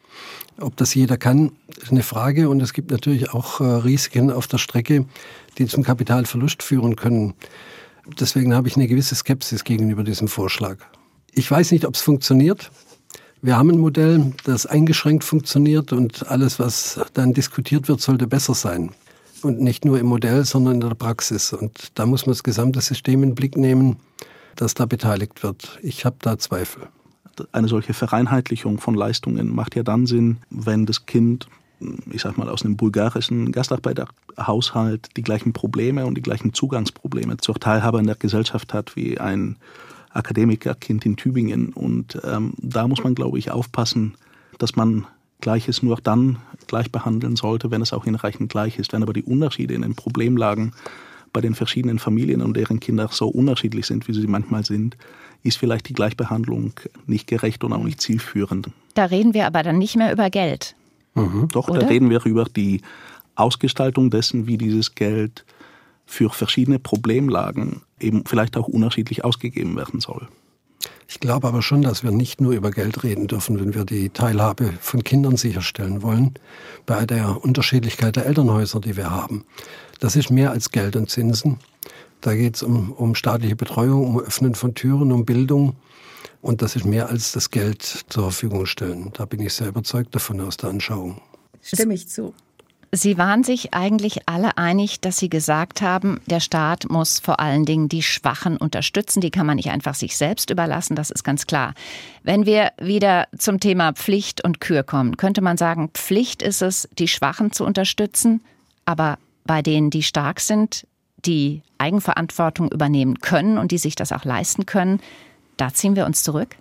Ob das jeder kann, ist eine Frage. Und es gibt natürlich auch äh, Risiken auf der Strecke, die zum Kapitalverlust führen können. Deswegen habe ich eine gewisse Skepsis gegenüber diesem Vorschlag. Ich weiß nicht, ob es funktioniert. Wir haben ein Modell, das eingeschränkt funktioniert und alles, was dann diskutiert wird, sollte besser sein und nicht nur im Modell, sondern in der Praxis. Und da muss man das gesamte System in den Blick nehmen, das da beteiligt wird. Ich habe da Zweifel. Eine solche Vereinheitlichung von Leistungen macht ja dann Sinn, wenn das Kind, ich sag mal, aus einem bulgarischen Gastarbeiterhaushalt die gleichen Probleme und die gleichen Zugangsprobleme zur Teilhabe in der Gesellschaft hat wie ein Akademikerkind in Tübingen. Und ähm, da muss man, glaube ich, aufpassen, dass man Gleiches nur dann gleich behandeln sollte, wenn es auch hinreichend gleich ist. Wenn aber die Unterschiede in den Problemlagen bei den verschiedenen Familien und deren Kinder so unterschiedlich sind, wie sie manchmal sind, ist vielleicht die Gleichbehandlung nicht gerecht und auch nicht zielführend. Da reden wir aber dann nicht mehr über Geld. Mhm. Doch, Oder? da reden wir über die Ausgestaltung dessen, wie dieses Geld für verschiedene Problemlagen eben vielleicht auch unterschiedlich ausgegeben werden soll. Ich glaube aber schon, dass wir nicht nur über Geld reden dürfen, wenn wir die Teilhabe von Kindern sicherstellen wollen, bei der Unterschiedlichkeit der Elternhäuser, die wir haben. Das ist mehr als Geld und Zinsen. Da geht es um, um staatliche Betreuung, um Öffnen von Türen, um Bildung. Und das ist mehr als das Geld zur Verfügung stellen. Da bin ich sehr überzeugt davon aus der Anschauung. Stimme ich zu. Sie waren sich eigentlich alle einig, dass Sie gesagt haben, der Staat muss vor allen Dingen die Schwachen unterstützen. Die kann man nicht einfach sich selbst überlassen, das ist ganz klar. Wenn wir wieder zum Thema Pflicht und Kür kommen, könnte man sagen, Pflicht ist es, die Schwachen zu unterstützen, aber bei denen, die stark sind, die Eigenverantwortung übernehmen können und die sich das auch leisten können, da ziehen wir uns zurück?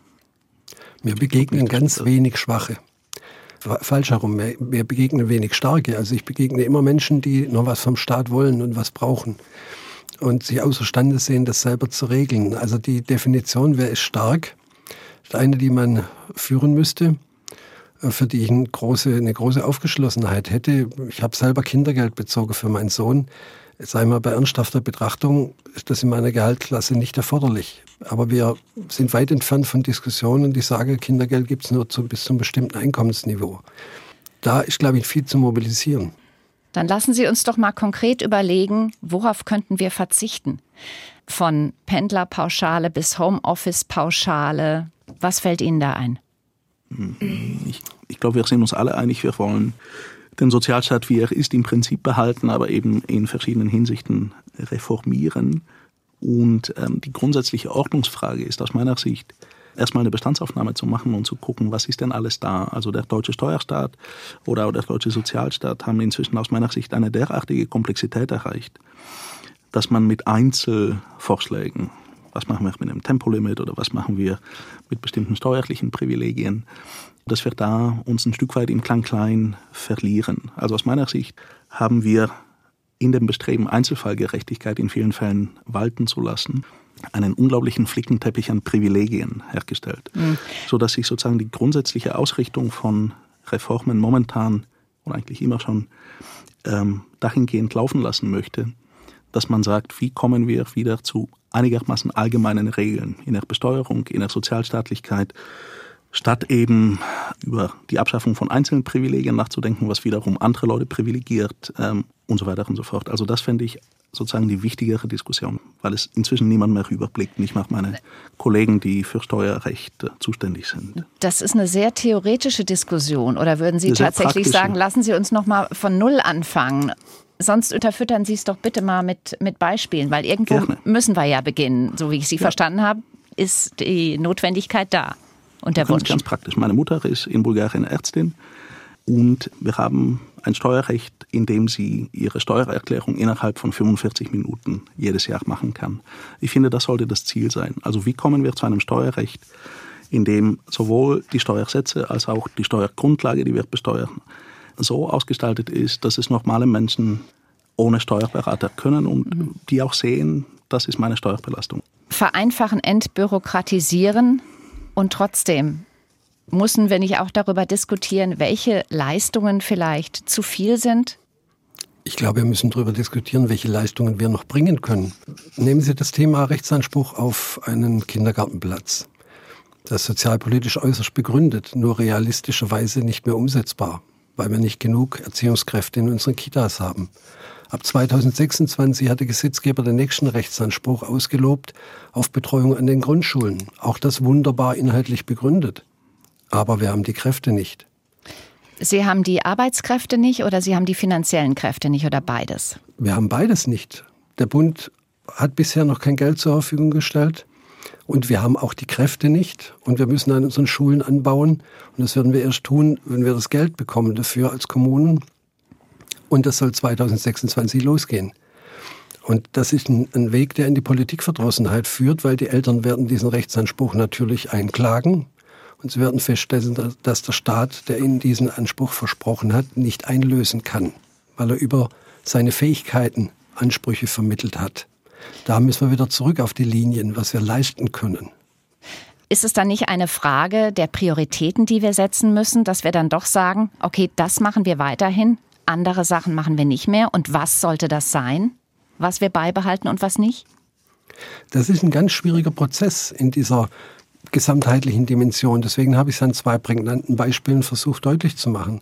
Mir begegnen ganz wenig Schwache falsch herum. Wir begegnen wenig Starke. Also ich begegne immer Menschen, die noch was vom Staat wollen und was brauchen und sich außerstande sehen, das selber zu regeln. Also die Definition, wer ist stark, ist eine, die man führen müsste, äh, für die ich eine große, eine große Aufgeschlossenheit hätte. Ich habe selber Kindergeld bezogen für meinen Sohn sei mal bei ernsthafter Betrachtung, ist das in meiner Gehaltsklasse nicht erforderlich. Aber wir sind weit entfernt von Diskussionen, die sagen, Kindergeld gibt es nur zu, bis zum bestimmten Einkommensniveau. Da ist, glaube ich, viel zu mobilisieren. Dann lassen Sie uns doch mal konkret überlegen, worauf könnten wir verzichten? Von Pendlerpauschale bis Homeoffice-Pauschale. Was fällt Ihnen da ein? Ich, ich glaube, wir sind uns alle einig, wir wollen den Sozialstaat, wie er ist, im Prinzip behalten, aber eben in verschiedenen Hinsichten reformieren. Und ähm, die grundsätzliche Ordnungsfrage ist aus meiner Sicht, erstmal eine Bestandsaufnahme zu machen und zu gucken, was ist denn alles da. Also der deutsche Steuerstaat oder der deutsche Sozialstaat haben inzwischen aus meiner Sicht eine derartige Komplexität erreicht, dass man mit Einzelvorschlägen, was machen wir mit einem Tempolimit oder was machen wir mit bestimmten steuerlichen Privilegien, dass wir da uns ein Stück weit im Klein-Klein verlieren. Also aus meiner Sicht haben wir in dem Bestreben, Einzelfallgerechtigkeit in vielen Fällen walten zu lassen, einen unglaublichen Flickenteppich an Privilegien hergestellt, mhm. so dass sich sozusagen die grundsätzliche Ausrichtung von Reformen momentan und eigentlich immer schon ähm, dahingehend laufen lassen möchte, dass man sagt, wie kommen wir wieder zu einigermaßen allgemeinen Regeln in der Besteuerung, in der Sozialstaatlichkeit, statt eben über die Abschaffung von einzelnen Privilegien nachzudenken, was wiederum andere Leute privilegiert ähm, und so weiter und so fort. Also das fände ich sozusagen die wichtigere Diskussion, weil es inzwischen niemand mehr überblickt. Nicht mal meine Kollegen, die für Steuerrecht äh, zuständig sind. Das ist eine sehr theoretische Diskussion. Oder würden Sie tatsächlich sagen, lassen Sie uns noch mal von Null anfangen? Sonst unterfüttern Sie es doch bitte mal mit, mit Beispielen, weil irgendwo Gerne. müssen wir ja beginnen. So wie ich Sie ja. verstanden habe, ist die Notwendigkeit da und der Wunsch. Ganz praktisch. Meine Mutter ist in Bulgarien Ärztin und wir haben ein Steuerrecht, in dem sie ihre Steuererklärung innerhalb von 45 Minuten jedes Jahr machen kann. Ich finde, das sollte das Ziel sein. Also wie kommen wir zu einem Steuerrecht, in dem sowohl die Steuersätze als auch die Steuergrundlage, die wir besteuern, so ausgestaltet ist, dass es normale Menschen ohne Steuerberater können und mhm. die auch sehen, das ist meine Steuerbelastung. Vereinfachen, entbürokratisieren und trotzdem müssen wir nicht auch darüber diskutieren, welche Leistungen vielleicht zu viel sind? Ich glaube, wir müssen darüber diskutieren, welche Leistungen wir noch bringen können. Nehmen Sie das Thema Rechtsanspruch auf einen Kindergartenplatz. Das ist sozialpolitisch äußerst begründet, nur realistischerweise nicht mehr umsetzbar, weil wir nicht genug Erziehungskräfte in unseren Kitas haben. Ab 2026 hat der Gesetzgeber den nächsten Rechtsanspruch ausgelobt auf Betreuung an den Grundschulen. Auch das wunderbar inhaltlich begründet. Aber wir haben die Kräfte nicht. Sie haben die Arbeitskräfte nicht oder Sie haben die finanziellen Kräfte nicht oder beides? Wir haben beides nicht. Der Bund hat bisher noch kein Geld zur Verfügung gestellt. Und wir haben auch die Kräfte nicht. Und wir müssen an unseren Schulen anbauen. Und das werden wir erst tun, wenn wir das Geld bekommen dafür als Kommunen. Und das soll 2026 losgehen. Und das ist ein, ein, Weg, der in die Politikverdrossenheit führt, weil die Eltern werden diesen Rechtsanspruch natürlich einklagen. Und sie werden feststellen, dass der Staat, der ihnen diesen Anspruch versprochen hat, nicht einlösen kann, weil er über seine Fähigkeiten Ansprüche vermittelt hat. Da müssen wir wieder zurück auf die Linien, was wir leisten können. Ist es dann nicht eine Frage der Prioritäten, die wir setzen müssen, dass wir dann doch sagen, okay, das machen wir weiterhin, andere Sachen machen wir nicht mehr. Und was sollte das sein, was wir beibehalten und was nicht? Das ist ein ganz schwieriger Prozess in dieser gesamtheitlichen Dimension. Deswegen habe ich es an zwei prägnanten Beispielen versucht deutlich zu machen.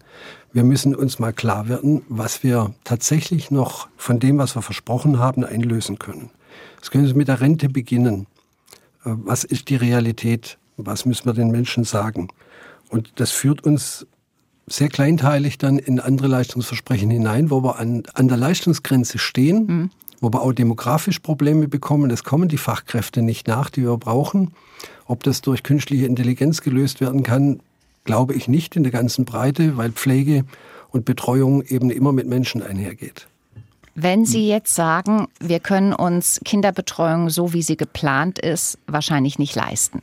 Wir müssen uns mal klar werden, was wir tatsächlich noch von dem, was wir versprochen haben, einlösen können. Das können Sie mit der Rente beginnen. Äh, was ist die Realität? Was müssen wir den Menschen sagen? Und das führt uns sehr kleinteilig dann in andere Leistungsversprechen hinein, wo wir an, an der Leistungsgrenze stehen, mhm. wo wir auch demografisch Probleme bekommen. Es kommen die Fachkräfte nicht nach, die wir brauchen. Ob das durch künstliche Intelligenz gelöst werden kann, glaube ich nicht in der ganzen Breite, weil Pflege und Betreuung eben immer mit Menschen einhergeht. Wenn Sie jetzt sagen, wir können uns Kinderbetreuung so, wie sie geplant ist, wahrscheinlich nicht leisten,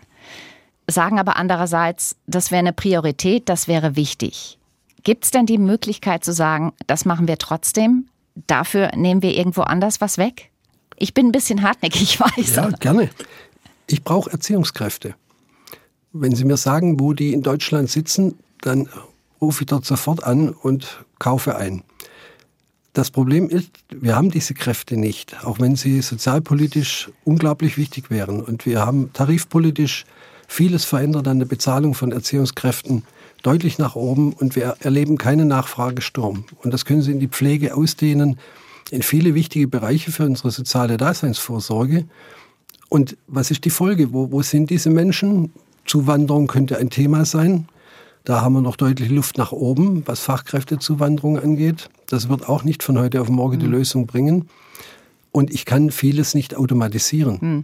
sagen aber andererseits, das wäre eine Priorität, das wäre wichtig. Gibt es denn die Möglichkeit zu sagen, das machen wir trotzdem? Dafür nehmen wir irgendwo anders was weg? Ich bin ein bisschen hartnäckig, ich weiß. Ja, gerne. Ich brauche Erziehungskräfte. Wenn Sie mir sagen, wo die in Deutschland sitzen, dann rufe ich dort sofort an und kaufe ein. Das Problem ist, wir haben diese Kräfte nicht, auch wenn sie sozialpolitisch unglaublich wichtig wären. Und wir haben tarifpolitisch vieles verändert an der Bezahlung von Erziehungskräften deutlich nach oben und wir erleben keinen Nachfragesturm. Und das können Sie in die Pflege ausdehnen, in viele wichtige Bereiche für unsere soziale Daseinsvorsorge. Und was ist die Folge? Wo, wo sind diese Menschen? Zuwanderung könnte ein Thema sein. Da haben wir noch deutlich Luft nach oben, was Fachkräftezuwanderung angeht. Das wird auch nicht von heute auf morgen die mhm. Lösung bringen. Und ich kann vieles nicht automatisieren. Mhm.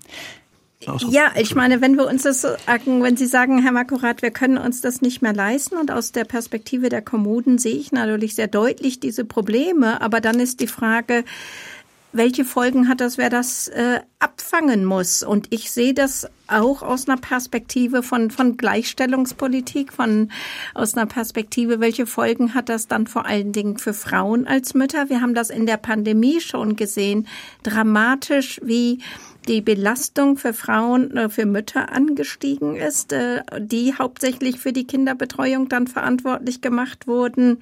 Ja, ich meine, wenn wir uns das sagen, wenn Sie sagen, Herr Makurat, wir können uns das nicht mehr leisten und aus der Perspektive der Kommunen sehe ich natürlich sehr deutlich diese Probleme, aber dann ist die Frage, welche Folgen hat das, wer das äh, abfangen muss? Und ich sehe das auch aus einer Perspektive von, von Gleichstellungspolitik, von, aus einer Perspektive, welche Folgen hat das dann vor allen Dingen für Frauen als Mütter? Wir haben das in der Pandemie schon gesehen, dramatisch, wie die Belastung für Frauen, äh, für Mütter angestiegen ist, äh, die hauptsächlich für die Kinderbetreuung dann verantwortlich gemacht wurden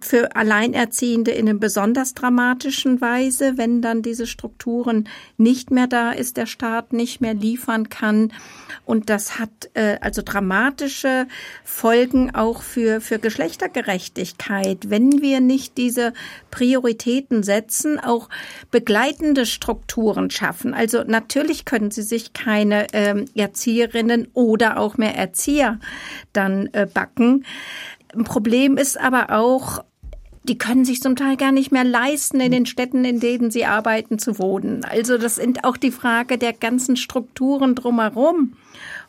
für Alleinerziehende in einer besonders dramatischen Weise, wenn dann diese Strukturen nicht mehr da ist, der Staat nicht mehr liefern kann. Und das hat äh, also dramatische Folgen auch für, für Geschlechtergerechtigkeit. Wenn wir nicht diese Prioritäten setzen, auch begleitende Strukturen schaffen. Also natürlich können sie sich keine ähm, Erzieherinnen oder auch mehr Erzieher dann äh, backen. Ein Problem ist aber auch, die können sich zum Teil gar nicht mehr leisten, in den Städten, in denen sie arbeiten, zu wohnen. Also das sind auch die Frage der ganzen Strukturen drumherum,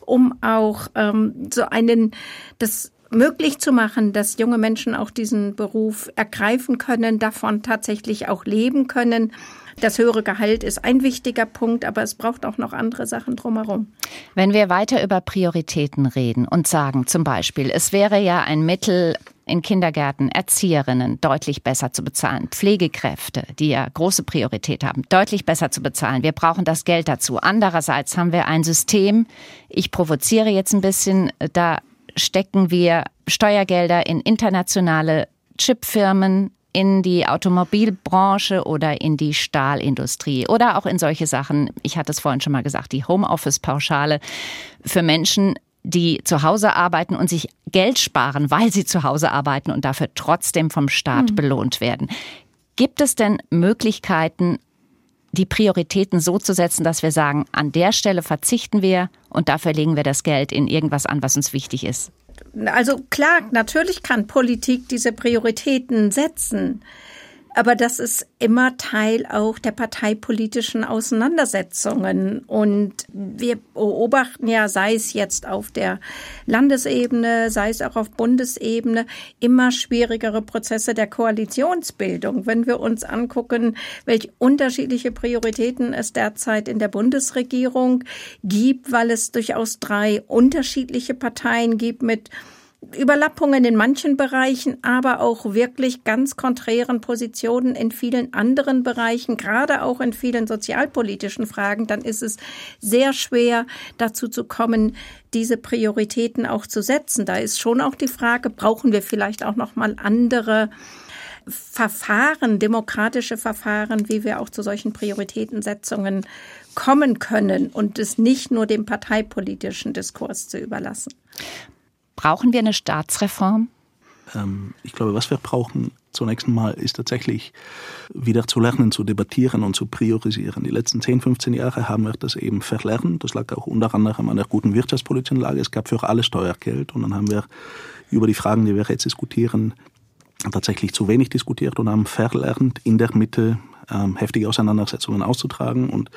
um auch ähm, so einen, das möglich zu machen, dass junge Menschen auch diesen Beruf ergreifen können, davon tatsächlich auch leben können. Das höhere Gehalt ist ein wichtiger Punkt, aber es braucht auch noch andere Sachen drumherum. Wenn wir weiter über Prioritäten reden und sagen zum Beispiel, es wäre ja ein Mittel, in Kindergärten Erzieherinnen deutlich besser zu bezahlen, Pflegekräfte, die ja große Priorität haben, deutlich besser zu bezahlen. Wir brauchen das Geld dazu. Andererseits haben wir ein System, ich provoziere jetzt ein bisschen, da stecken wir Steuergelder in internationale Chipfirmen, in die Automobilbranche oder in die Stahlindustrie oder auch in solche Sachen. Ich hatte es vorhin schon mal gesagt, die Homeoffice-Pauschale für Menschen, die zu Hause arbeiten und sich Geld sparen, weil sie zu Hause arbeiten und dafür trotzdem vom Staat mhm. belohnt werden. Gibt es denn Möglichkeiten, die Prioritäten so zu setzen, dass wir sagen, an der Stelle verzichten wir und dafür legen wir das Geld in irgendwas an, was uns wichtig ist? Also klar, natürlich kann Politik diese Prioritäten setzen. Aber das ist immer Teil auch der parteipolitischen Auseinandersetzungen. Und wir beobachten ja, sei es jetzt auf der Landesebene, sei es auch auf Bundesebene, immer schwierigere Prozesse der Koalitionsbildung. Wenn wir uns angucken, welche unterschiedliche Prioritäten es derzeit in der Bundesregierung gibt, weil es durchaus drei unterschiedliche Parteien gibt mit Überlappungen in manchen Bereichen, aber auch wirklich ganz konträren Positionen in vielen anderen Bereichen, gerade auch in vielen sozialpolitischen Fragen, dann ist es sehr schwer dazu zu kommen, diese Prioritäten auch zu setzen. Da ist schon auch die Frage, brauchen wir vielleicht auch noch mal andere Verfahren, demokratische Verfahren, wie wir auch zu solchen Prioritätensetzungen kommen können und es nicht nur dem parteipolitischen Diskurs zu überlassen. Brauchen wir eine Staatsreform? Ähm, ich glaube, was wir brauchen zunächst einmal ist tatsächlich wieder zu lernen, zu debattieren und zu priorisieren. Die letzten 10, 15 Jahre haben wir das eben verlernt. Das lag auch unter anderem an der guten wirtschaftspolitischen Lage. Es gab für alle Steuergeld und dann haben wir über die Fragen, die wir jetzt diskutieren, tatsächlich zu wenig diskutiert und haben verlernt, in der Mitte ähm, heftige Auseinandersetzungen auszutragen und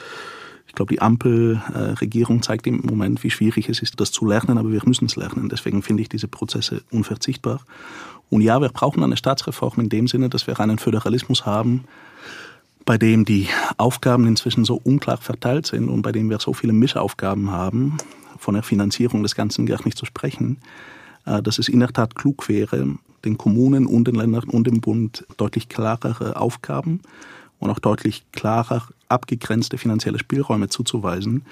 ich glaube, die Ampelregierung zeigt im Moment, wie schwierig es ist, das zu lernen, aber wir müssen es lernen. Deswegen finde ich diese Prozesse unverzichtbar. Und ja, wir brauchen eine Staatsreform in dem Sinne, dass wir einen Föderalismus haben, bei dem die Aufgaben inzwischen so unklar verteilt sind und bei dem wir so viele Mischaufgaben haben, von der Finanzierung des Ganzen gar nicht zu sprechen, äh, dass es in der Tat klug wäre, den Kommunen und den Ländern und dem Bund deutlich klarere Aufgaben und auch deutlich klarer abgegrenzte finanzielle Spielräume zuzuweisen,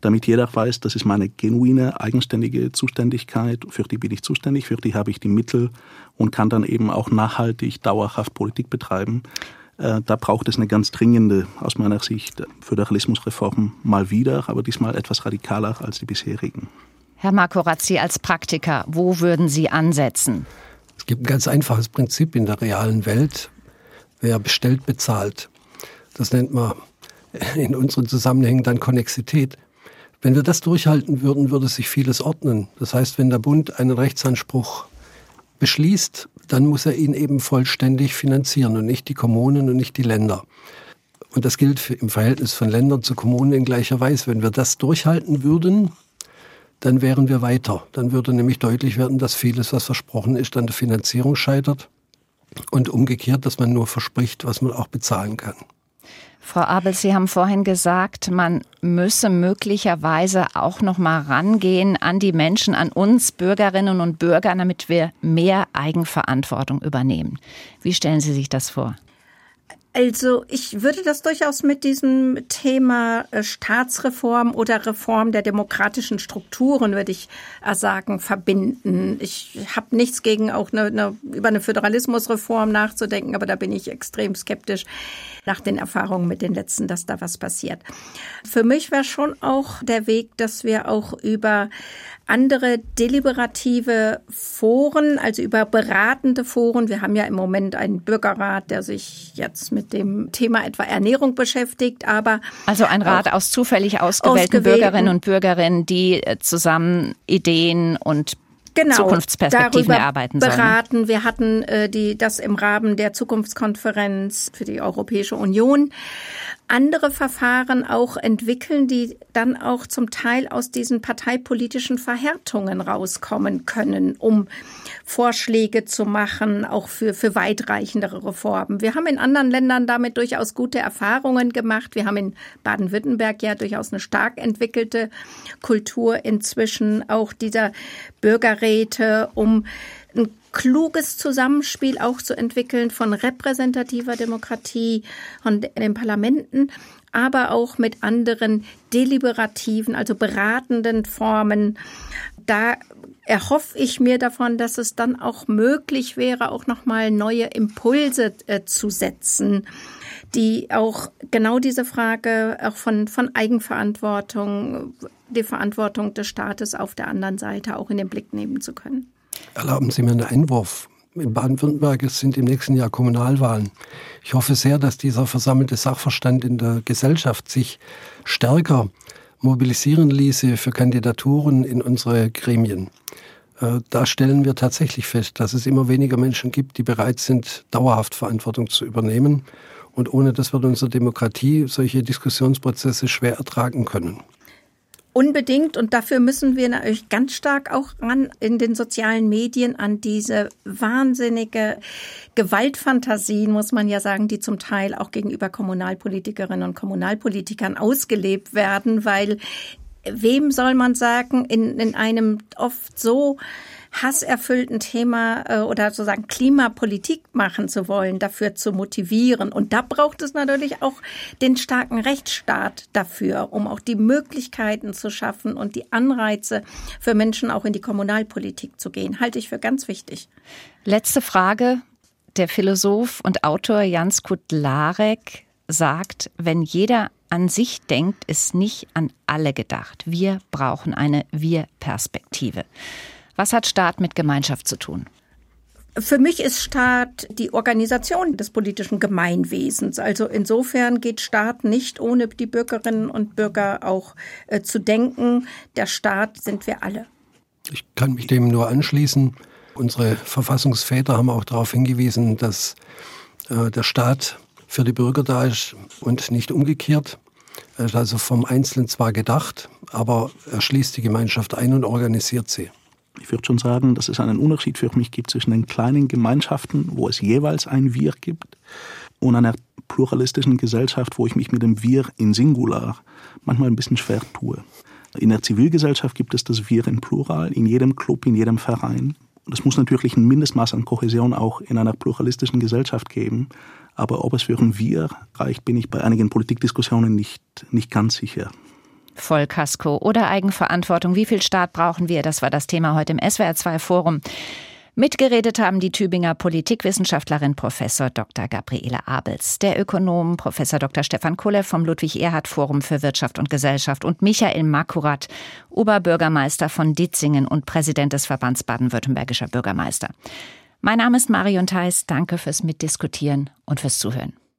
damit jeder weiß, das ist meine genuine, eigenständige Zuständigkeit, für die bin ich zuständig, für die habe ich die Mittel und kann dann eben auch nachhaltig, dauerhaft Politik betreiben. Äh, da braucht es eine ganz dringende, aus meiner Sicht, Föderalismusreform mal wieder, aber diesmal etwas radikaler als die bisherigen. Herr Markorazzi, als Praktiker, wo würden Sie ansetzen? Es gibt ein ganz einfaches Prinzip in der realen Welt. Wer bestellt, bezahlt. Das nennt man in unseren Zusammenhängen dann Konnexität. Wenn wir das durchhalten würden, würde sich vieles ordnen. Das heißt, wenn der Bund einen Rechtsanspruch beschließt, dann muss er ihn eben vollständig finanzieren und nicht die Kommunen und nicht die Länder. Und das gilt im Verhältnis von Ländern zu Kommunen in gleicher Weise. Wenn wir das durchhalten würden, dann wären wir weiter. Dann würde nämlich deutlich werden, dass vieles, was versprochen ist, an der Finanzierung scheitert. Und umgekehrt, dass man nur verspricht, was man auch bezahlen kann. Frau Abel, Sie haben vorhin gesagt, man müsse möglicherweise auch noch mal rangehen an die Menschen, an uns Bürgerinnen und Bürger, damit wir mehr Eigenverantwortung übernehmen. Wie stellen Sie sich das vor? Also ich würde das durchaus mit diesem Thema äh, Staatsreform oder Reform der demokratischen Strukturen, würde ich äh, sagen, verbinden. Ich habe nichts gegen auch eine, eine, über eine Föderalismusreform nachzudenken, aber da bin ich extrem skeptisch nach den Erfahrungen mit den letzten, dass da was passiert. Für mich wäre schon auch der Weg, dass wir auch über andere deliberative Foren, also über beratende Foren. Wir haben ja im Moment einen Bürgerrat, der sich jetzt mit dem Thema etwa Ernährung beschäftigt, aber also ein Rat aus zufällig ausgewählten, ausgewählten Bürgerinnen und Bürgerinnen, die äh, zusammen Ideen und genau, Zukunftsperspektiven erarbeiten sollen. beraten. Wir hatten äh, die, das im Rahmen der Zukunftskonferenz für die Europäische Union andere Verfahren auch entwickeln, die dann auch zum Teil aus diesen parteipolitischen Verhärtungen rauskommen können, um Vorschläge zu machen, auch für, für weitreichendere Reformen. Wir haben in anderen Ländern damit durchaus gute Erfahrungen gemacht. Wir haben in Baden-Württemberg ja durchaus eine stark entwickelte Kultur inzwischen, auch dieser Bürgerräte, um ein kluges Zusammenspiel auch zu entwickeln von repräsentativer Demokratie und den Parlamenten, aber auch mit anderen deliberativen, also beratenden Formen. Da erhoffe ich mir davon, dass es dann auch möglich wäre, auch nochmal neue Impulse äh, zu setzen, die auch genau diese Frage auch von, von Eigenverantwortung, die Verantwortung des Staates auf der anderen Seite auch in den Blick nehmen zu können. Erlauben Sie mir einen Einwurf. In Baden-Württemberg sind im nächsten Jahr Kommunalwahlen. Ich hoffe sehr, dass dieser versammelte Sachverstand in der Gesellschaft sich stärker mobilisieren ließe für Kandidaturen in unsere Gremien. Äh, da stellen wir tatsächlich fest, dass es immer weniger Menschen gibt, die bereit sind, dauerhaft Verantwortung zu übernehmen. Und ohne das wird unsere Demokratie solche Diskussionsprozesse schwer ertragen können. Unbedingt und dafür müssen wir natürlich ganz stark auch ran in den sozialen Medien an diese wahnsinnige Gewaltfantasien, muss man ja sagen, die zum Teil auch gegenüber Kommunalpolitikerinnen und Kommunalpolitikern ausgelebt werden, weil wem soll man sagen, in, in einem oft so hasserfüllten Thema äh, oder sozusagen Klimapolitik machen zu wollen, dafür zu motivieren. Und da braucht es natürlich auch den starken Rechtsstaat dafür, um auch die Möglichkeiten zu schaffen und die Anreize für Menschen auch in die Kommunalpolitik zu gehen. Halte ich für ganz wichtig. Letzte Frage. Der Philosoph und Autor Jans Kudlarek sagt, wenn jeder an sich denkt, ist nicht an alle gedacht. Wir brauchen eine Wir-Perspektive. Was hat Staat mit Gemeinschaft zu tun? Für mich ist Staat die Organisation des politischen Gemeinwesens. Also insofern geht Staat nicht ohne die Bürgerinnen und Bürger auch äh, zu denken. Der Staat sind wir alle. Ich kann mich dem nur anschließen. Unsere Verfassungsväter haben auch darauf hingewiesen, dass äh, der Staat für die Bürger da ist und nicht umgekehrt. Er ist also vom Einzelnen zwar gedacht, aber er schließt die Gemeinschaft ein und organisiert sie ich würde schon sagen, dass es einen Unterschied für mich gibt zwischen den kleinen Gemeinschaften, wo es jeweils ein Wir gibt, und einer pluralistischen Gesellschaft, wo ich mich mit dem Wir in Singular manchmal ein bisschen schwer tue. In der Zivilgesellschaft gibt es das Wir in Plural, in jedem Club, in jedem Verein. Und es muss natürlich ein Mindestmaß an Kohäsion auch in einer pluralistischen Gesellschaft geben. Aber ob es für ein Wir reicht, bin ich bei einigen Politikdiskussionen nicht, nicht ganz sicher. Vollkasko oder Eigenverantwortung. Wie viel Staat brauchen wir? Das war das Thema heute im SWR2 Forum. Mitgeredet haben die Tübinger Politikwissenschaftlerin Professor Dr. Gabriele Abels, der Ökonom Professor Dr. Stefan Kulle vom Ludwig-Erhard-Forum für Wirtschaft und Gesellschaft und Michael Makurat, Oberbürgermeister von Ditzingen und Präsident des Verbands baden-württembergischer Bürgermeister. Mein Name ist Marion Theis. Danke fürs Mitdiskutieren und fürs Zuhören.